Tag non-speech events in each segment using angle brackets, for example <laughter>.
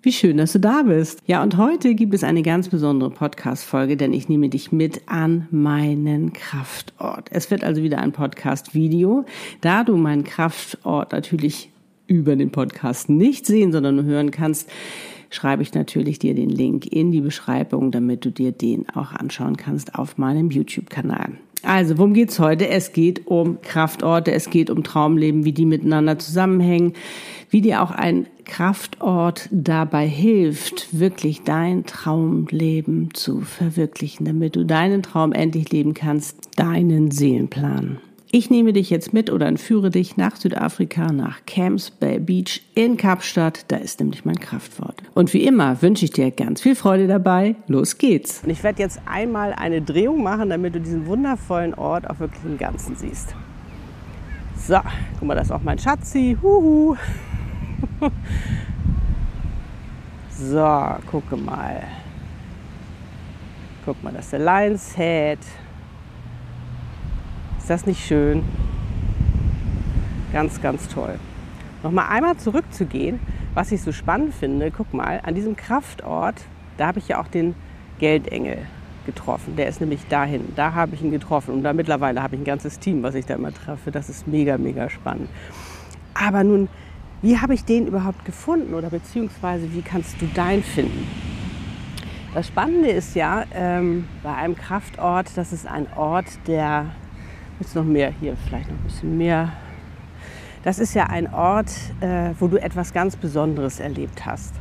Wie schön, dass du da bist. Ja, und heute gibt es eine ganz besondere Podcast-Folge, denn ich nehme dich mit an meinen Kraftort. Es wird also wieder ein Podcast-Video. Da du meinen Kraftort natürlich über den Podcast nicht sehen, sondern nur hören kannst, schreibe ich natürlich dir den Link in die Beschreibung, damit du dir den auch anschauen kannst auf meinem YouTube-Kanal. Also, worum geht's heute? Es geht um Kraftorte, es geht um Traumleben, wie die miteinander zusammenhängen, wie dir auch ein Kraftort dabei hilft, wirklich dein Traumleben zu verwirklichen, damit du deinen Traum endlich leben kannst, deinen Seelenplan. Ich nehme dich jetzt mit oder entführe dich nach Südafrika, nach Camps Bay Beach in Kapstadt. Da ist nämlich mein Kraftwort. Und wie immer wünsche ich dir ganz viel Freude dabei. Los geht's. Und ich werde jetzt einmal eine Drehung machen, damit du diesen wundervollen Ort auch wirklich im Ganzen siehst. So, guck mal, das ist auch mein Schatzi. Huhu. <laughs> so, gucke mal. Guck mal, das ist der Lions Head. Ist das nicht schön? Ganz, ganz toll. Nochmal einmal zurückzugehen, was ich so spannend finde. Guck mal, an diesem Kraftort, da habe ich ja auch den Geldengel getroffen. Der ist nämlich dahin. Da habe ich ihn getroffen. Und da mittlerweile habe ich ein ganzes Team, was ich da immer treffe. Das ist mega, mega spannend. Aber nun, wie habe ich den überhaupt gefunden? Oder beziehungsweise, wie kannst du deinen finden? Das Spannende ist ja ähm, bei einem Kraftort, das ist ein Ort, der Jetzt noch mehr hier, vielleicht noch ein bisschen mehr. Das ist ja ein Ort, äh, wo du etwas ganz Besonderes erlebt hast.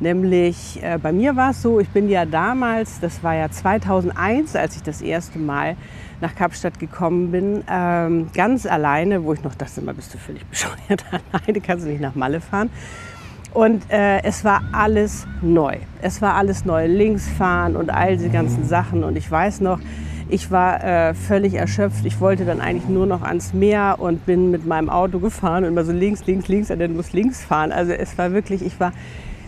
Nämlich äh, bei mir war es so, ich bin ja damals, das war ja 2001, als ich das erste Mal nach Kapstadt gekommen bin, ähm, ganz alleine, wo ich noch dachte, immer bist du völlig <laughs> bescheuert, alleine kannst du nicht nach Malle fahren. Und äh, es war alles neu. Es war alles neu, links fahren und all diese ganzen Sachen. Und ich weiß noch, ich war äh, völlig erschöpft. Ich wollte dann eigentlich nur noch ans Meer und bin mit meinem Auto gefahren und immer so links, links, links, und dann muss links fahren. Also es war wirklich, ich war,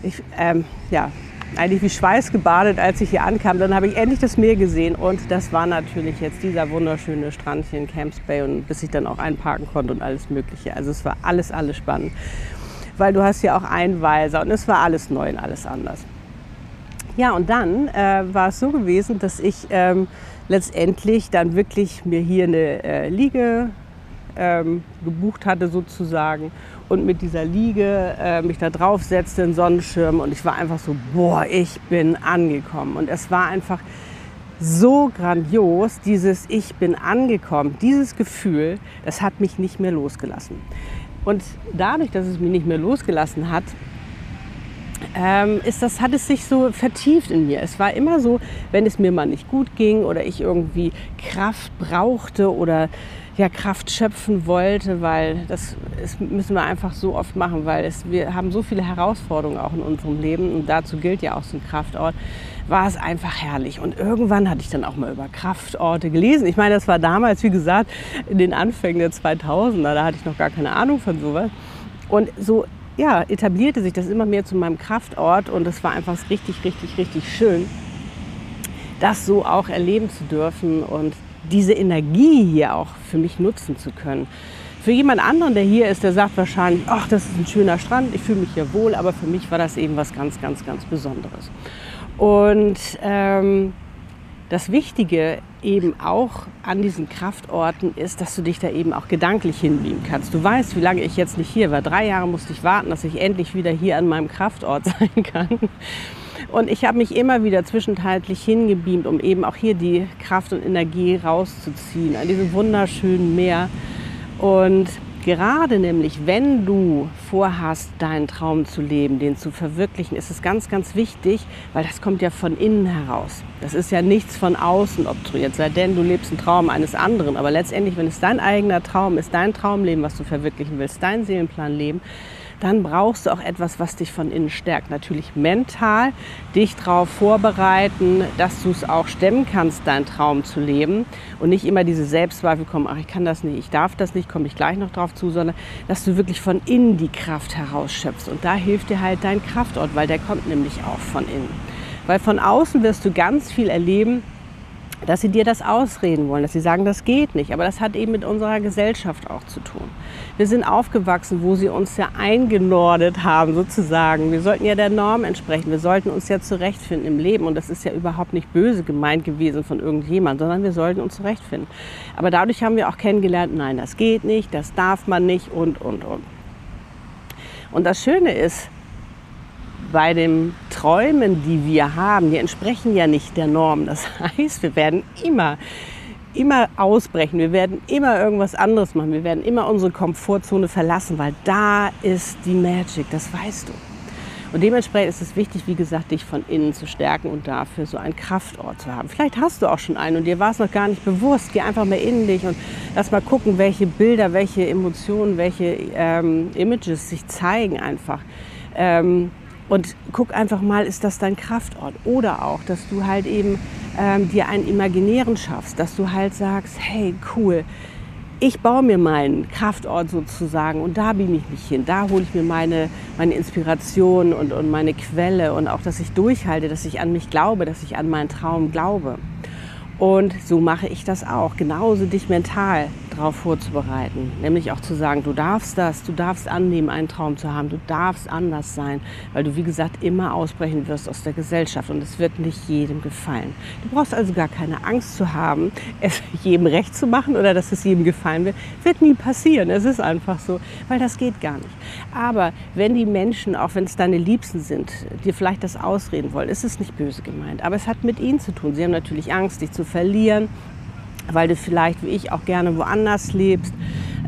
ich, ähm, ja, eigentlich wie schweißgebadet, als ich hier ankam. Dann habe ich endlich das Meer gesehen und das war natürlich jetzt dieser wunderschöne Strand hier in Camps Bay und bis ich dann auch einparken konnte und alles Mögliche. Also es war alles, alles spannend, weil du hast ja auch Einweiser und es war alles neu und alles anders. Ja, und dann äh, war es so gewesen, dass ich ähm, letztendlich dann wirklich mir hier eine äh, Liege ähm, gebucht hatte sozusagen und mit dieser Liege äh, mich da drauf setzte, einen Sonnenschirm und ich war einfach so, boah, ich bin angekommen. Und es war einfach so grandios, dieses Ich bin angekommen, dieses Gefühl, das hat mich nicht mehr losgelassen. Und dadurch, dass es mich nicht mehr losgelassen hat, ähm, ist das, hat es sich so vertieft in mir. Es war immer so, wenn es mir mal nicht gut ging oder ich irgendwie Kraft brauchte oder ja, Kraft schöpfen wollte, weil das, das müssen wir einfach so oft machen, weil es, wir haben so viele Herausforderungen auch in unserem Leben und dazu gilt ja auch so ein Kraftort, war es einfach herrlich. Und irgendwann hatte ich dann auch mal über Kraftorte gelesen. Ich meine, das war damals, wie gesagt, in den Anfängen der 2000er, da hatte ich noch gar keine Ahnung von sowas. Und so ja, etablierte sich das immer mehr zu meinem Kraftort und es war einfach richtig, richtig, richtig schön, das so auch erleben zu dürfen und diese Energie hier auch für mich nutzen zu können. Für jemand anderen, der hier ist, der sagt wahrscheinlich, ach, das ist ein schöner Strand, ich fühle mich hier wohl, aber für mich war das eben was ganz, ganz, ganz Besonderes. Und ähm, das Wichtige eben auch an diesen Kraftorten ist, dass du dich da eben auch gedanklich hinbeamen kannst. Du weißt, wie lange ich jetzt nicht hier war. Drei Jahre musste ich warten, dass ich endlich wieder hier an meinem Kraftort <laughs> sein kann. Und ich habe mich immer wieder zwischenzeitlich hingebeamt, um eben auch hier die Kraft und Energie rauszuziehen, an diesem wunderschönen Meer. Und Gerade nämlich, wenn du vorhast, deinen Traum zu leben, den zu verwirklichen, ist es ganz, ganz wichtig, weil das kommt ja von innen heraus. Das ist ja nichts von außen obtruiert, sei denn du lebst einen Traum eines anderen. Aber letztendlich, wenn es dein eigener Traum ist, dein Traumleben, was du verwirklichen willst, dein Seelenplan leben, dann brauchst du auch etwas, was dich von innen stärkt. Natürlich mental, dich darauf vorbereiten, dass du es auch stemmen kannst, deinen Traum zu leben und nicht immer diese Selbstzweifel kommen, ach, ich kann das nicht, ich darf das nicht, komme ich gleich noch drauf zu, sondern dass du wirklich von innen die Kraft herausschöpfst. Und da hilft dir halt dein Kraftort, weil der kommt nämlich auch von innen. Weil von außen wirst du ganz viel erleben, dass sie dir das ausreden wollen, dass sie sagen, das geht nicht. Aber das hat eben mit unserer Gesellschaft auch zu tun. Wir sind aufgewachsen, wo sie uns ja eingenordet haben, sozusagen. Wir sollten ja der Norm entsprechen. Wir sollten uns ja zurechtfinden im Leben. Und das ist ja überhaupt nicht böse gemeint gewesen von irgendjemand, sondern wir sollten uns zurechtfinden. Aber dadurch haben wir auch kennengelernt, nein, das geht nicht, das darf man nicht und, und, und. Und das Schöne ist, bei den Träumen, die wir haben, die entsprechen ja nicht der Norm. Das <laughs> heißt, wir werden immer, immer ausbrechen. Wir werden immer irgendwas anderes machen. Wir werden immer unsere Komfortzone verlassen, weil da ist die Magic. Das weißt du. Und dementsprechend ist es wichtig, wie gesagt, dich von innen zu stärken und dafür so einen Kraftort zu haben. Vielleicht hast du auch schon einen und dir war es noch gar nicht bewusst. Geh einfach mal in dich und lass mal gucken, welche Bilder, welche Emotionen, welche ähm, Images sich zeigen einfach. Ähm, und guck einfach mal, ist das dein Kraftort? Oder auch, dass du halt eben ähm, dir einen imaginären schaffst, dass du halt sagst, hey, cool, ich baue mir meinen Kraftort sozusagen und da bin ich mich hin. Da hole ich mir meine, meine Inspiration und, und meine Quelle und auch, dass ich durchhalte, dass ich an mich glaube, dass ich an meinen Traum glaube. Und so mache ich das auch, genauso dich mental darauf vorzubereiten. Nämlich auch zu sagen, du darfst das, du darfst annehmen, einen Traum zu haben, du darfst anders sein, weil du, wie gesagt, immer ausbrechen wirst aus der Gesellschaft und es wird nicht jedem gefallen. Du brauchst also gar keine Angst zu haben, <laughs> es jedem recht zu machen oder dass es jedem gefallen wird. Wird nie passieren, es ist einfach so, weil das geht gar nicht. Aber wenn die Menschen, auch wenn es deine Liebsten sind, dir vielleicht das ausreden wollen, ist es nicht böse gemeint, aber es hat mit ihnen zu tun. Sie haben natürlich Angst, dich zu verlieren weil du vielleicht wie ich auch gerne woanders lebst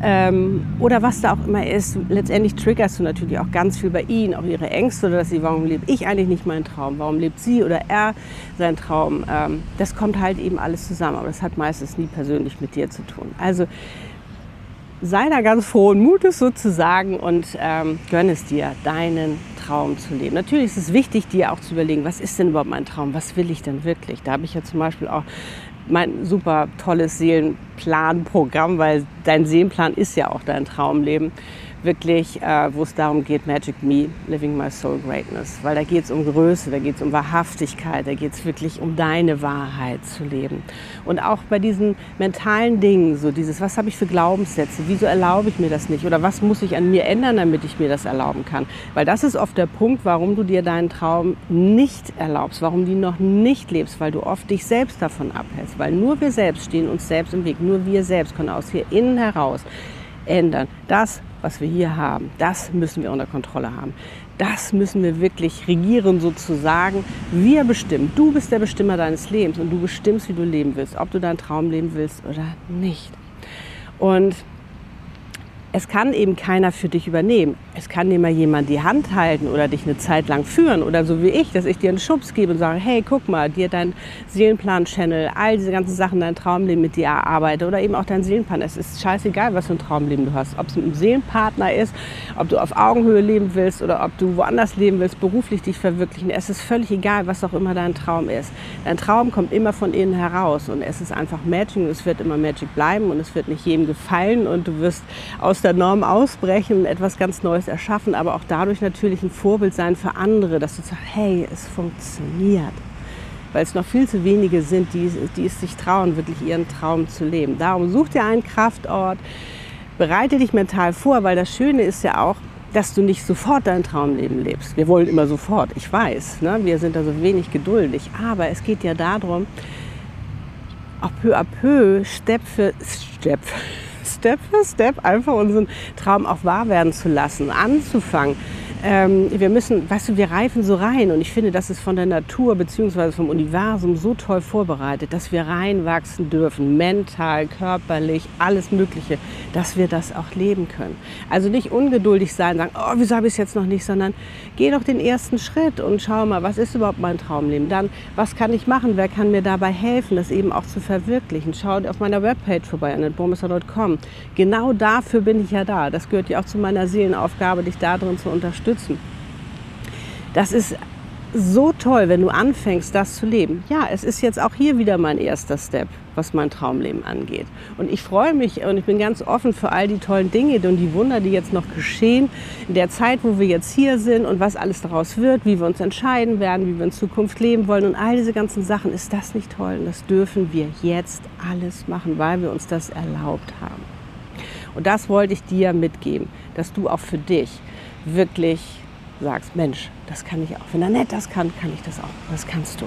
ähm, oder was da auch immer ist. Letztendlich triggerst du natürlich auch ganz viel bei ihnen, auch ihre Ängste oder dass sie, warum lebe ich eigentlich nicht meinen Traum, warum lebt sie oder er seinen Traum. Ähm, das kommt halt eben alles zusammen, aber das hat meistens nie persönlich mit dir zu tun. Also sei da ganz frohen Mutes sozusagen und ähm, gönn es dir, deinen Traum zu leben. Natürlich ist es wichtig, dir auch zu überlegen, was ist denn überhaupt mein Traum? Was will ich denn wirklich? Da habe ich ja zum Beispiel auch mein super tolles Seelenplanprogramm, weil dein Seelenplan ist ja auch dein Traumleben wirklich, äh, wo es darum geht, Magic Me, Living My Soul Greatness. Weil da geht es um Größe, da geht es um Wahrhaftigkeit, da geht es wirklich um deine Wahrheit zu leben. Und auch bei diesen mentalen Dingen, so dieses, was habe ich für Glaubenssätze, wieso erlaube ich mir das nicht oder was muss ich an mir ändern, damit ich mir das erlauben kann. Weil das ist oft der Punkt, warum du dir deinen Traum nicht erlaubst, warum du ihn noch nicht lebst, weil du oft dich selbst davon abhältst. Weil nur wir selbst stehen uns selbst im Weg, nur wir selbst können aus hier innen heraus ändern. Das was wir hier haben, das müssen wir unter Kontrolle haben. Das müssen wir wirklich regieren sozusagen. Wir bestimmen. Du bist der Bestimmer deines Lebens und du bestimmst, wie du leben willst, ob du deinen Traum leben willst oder nicht. Und es kann eben keiner für dich übernehmen. Es kann dir mal jemand die Hand halten oder dich eine Zeit lang führen oder so wie ich, dass ich dir einen Schubs gebe und sage, hey, guck mal, dir dein Seelenplan-Channel, all diese ganzen Sachen, dein Traumleben mit dir erarbeite oder eben auch dein Seelenplan. Es ist scheißegal, was für ein Traumleben du hast. Ob es mit einem Seelenpartner ist, ob du auf Augenhöhe leben willst oder ob du woanders leben willst, beruflich dich verwirklichen. Es ist völlig egal, was auch immer dein Traum ist. Dein Traum kommt immer von innen heraus und es ist einfach Magic und es wird immer Magic bleiben und es wird nicht jedem gefallen und du wirst aus der Norm ausbrechen und etwas ganz Neues erschaffen, aber auch dadurch natürlich ein Vorbild sein für andere, dass du sagst, hey, es funktioniert. Weil es noch viel zu wenige sind, die, die es sich trauen, wirklich ihren Traum zu leben. Darum such dir einen Kraftort, bereite dich mental vor, weil das Schöne ist ja auch, dass du nicht sofort dein Traumleben lebst. Wir wollen immer sofort, ich weiß, ne? wir sind da so wenig geduldig, aber es geht ja darum, auch peu à peu, Step für Step, Step für Step einfach unseren Traum auch wahr werden zu lassen, anzufangen, ähm, wir müssen, weißt du, wir reifen so rein und ich finde, das ist von der Natur bzw. vom Universum so toll vorbereitet, dass wir reinwachsen dürfen, mental, körperlich, alles Mögliche, dass wir das auch leben können. Also nicht ungeduldig sein, sagen, oh, wieso habe ich es jetzt noch nicht, sondern geh doch den ersten Schritt und schau mal, was ist überhaupt mein Traumleben? Dann, was kann ich machen? Wer kann mir dabei helfen, das eben auch zu verwirklichen? Schau auf meiner Webpage vorbei, annetburmesser.com. Genau dafür bin ich ja da. Das gehört ja auch zu meiner Seelenaufgabe, dich darin zu unterstützen. Das ist so toll, wenn du anfängst, das zu leben. Ja, es ist jetzt auch hier wieder mein erster Step, was mein Traumleben angeht. Und ich freue mich und ich bin ganz offen für all die tollen Dinge und die Wunder, die jetzt noch geschehen, in der Zeit, wo wir jetzt hier sind und was alles daraus wird, wie wir uns entscheiden werden, wie wir in Zukunft leben wollen und all diese ganzen Sachen. Ist das nicht toll? Und das dürfen wir jetzt alles machen, weil wir uns das erlaubt haben. Und das wollte ich dir mitgeben, dass du auch für dich wirklich sagst, Mensch, das kann ich auch. Wenn Annette das kann, kann ich das auch. Das kannst du.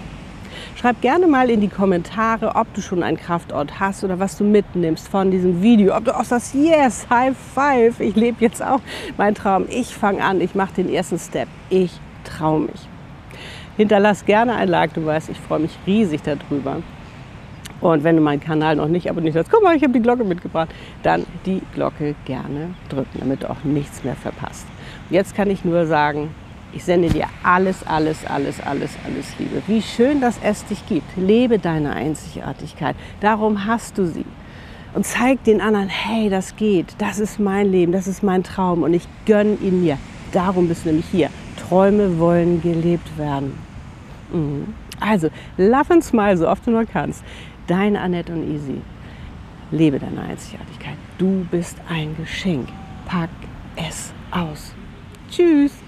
Schreib gerne mal in die Kommentare, ob du schon einen Kraftort hast oder was du mitnimmst von diesem Video. Ob du auch sagst, yes, High Five, ich lebe jetzt auch meinen Traum. Ich fange an, ich mache den ersten Step. Ich traue mich. Hinterlass gerne ein Like, du weißt, ich freue mich riesig darüber. Und wenn du meinen Kanal noch nicht abonniert hast, guck mal, ich habe die Glocke mitgebracht, dann die Glocke gerne drücken, damit du auch nichts mehr verpasst. Jetzt kann ich nur sagen, ich sende dir alles, alles, alles, alles, alles Liebe. Wie schön, dass es dich gibt. Lebe deine Einzigartigkeit. Darum hast du sie. Und zeig den anderen, hey, das geht. Das ist mein Leben, das ist mein Traum und ich gönne ihn mir. Darum bist du nämlich hier. Träume wollen gelebt werden. Mhm. Also, laugh and smile, so oft du nur kannst. Deine Annette und Easy. Lebe deine Einzigartigkeit. Du bist ein Geschenk. Pack es aus. Tschüss.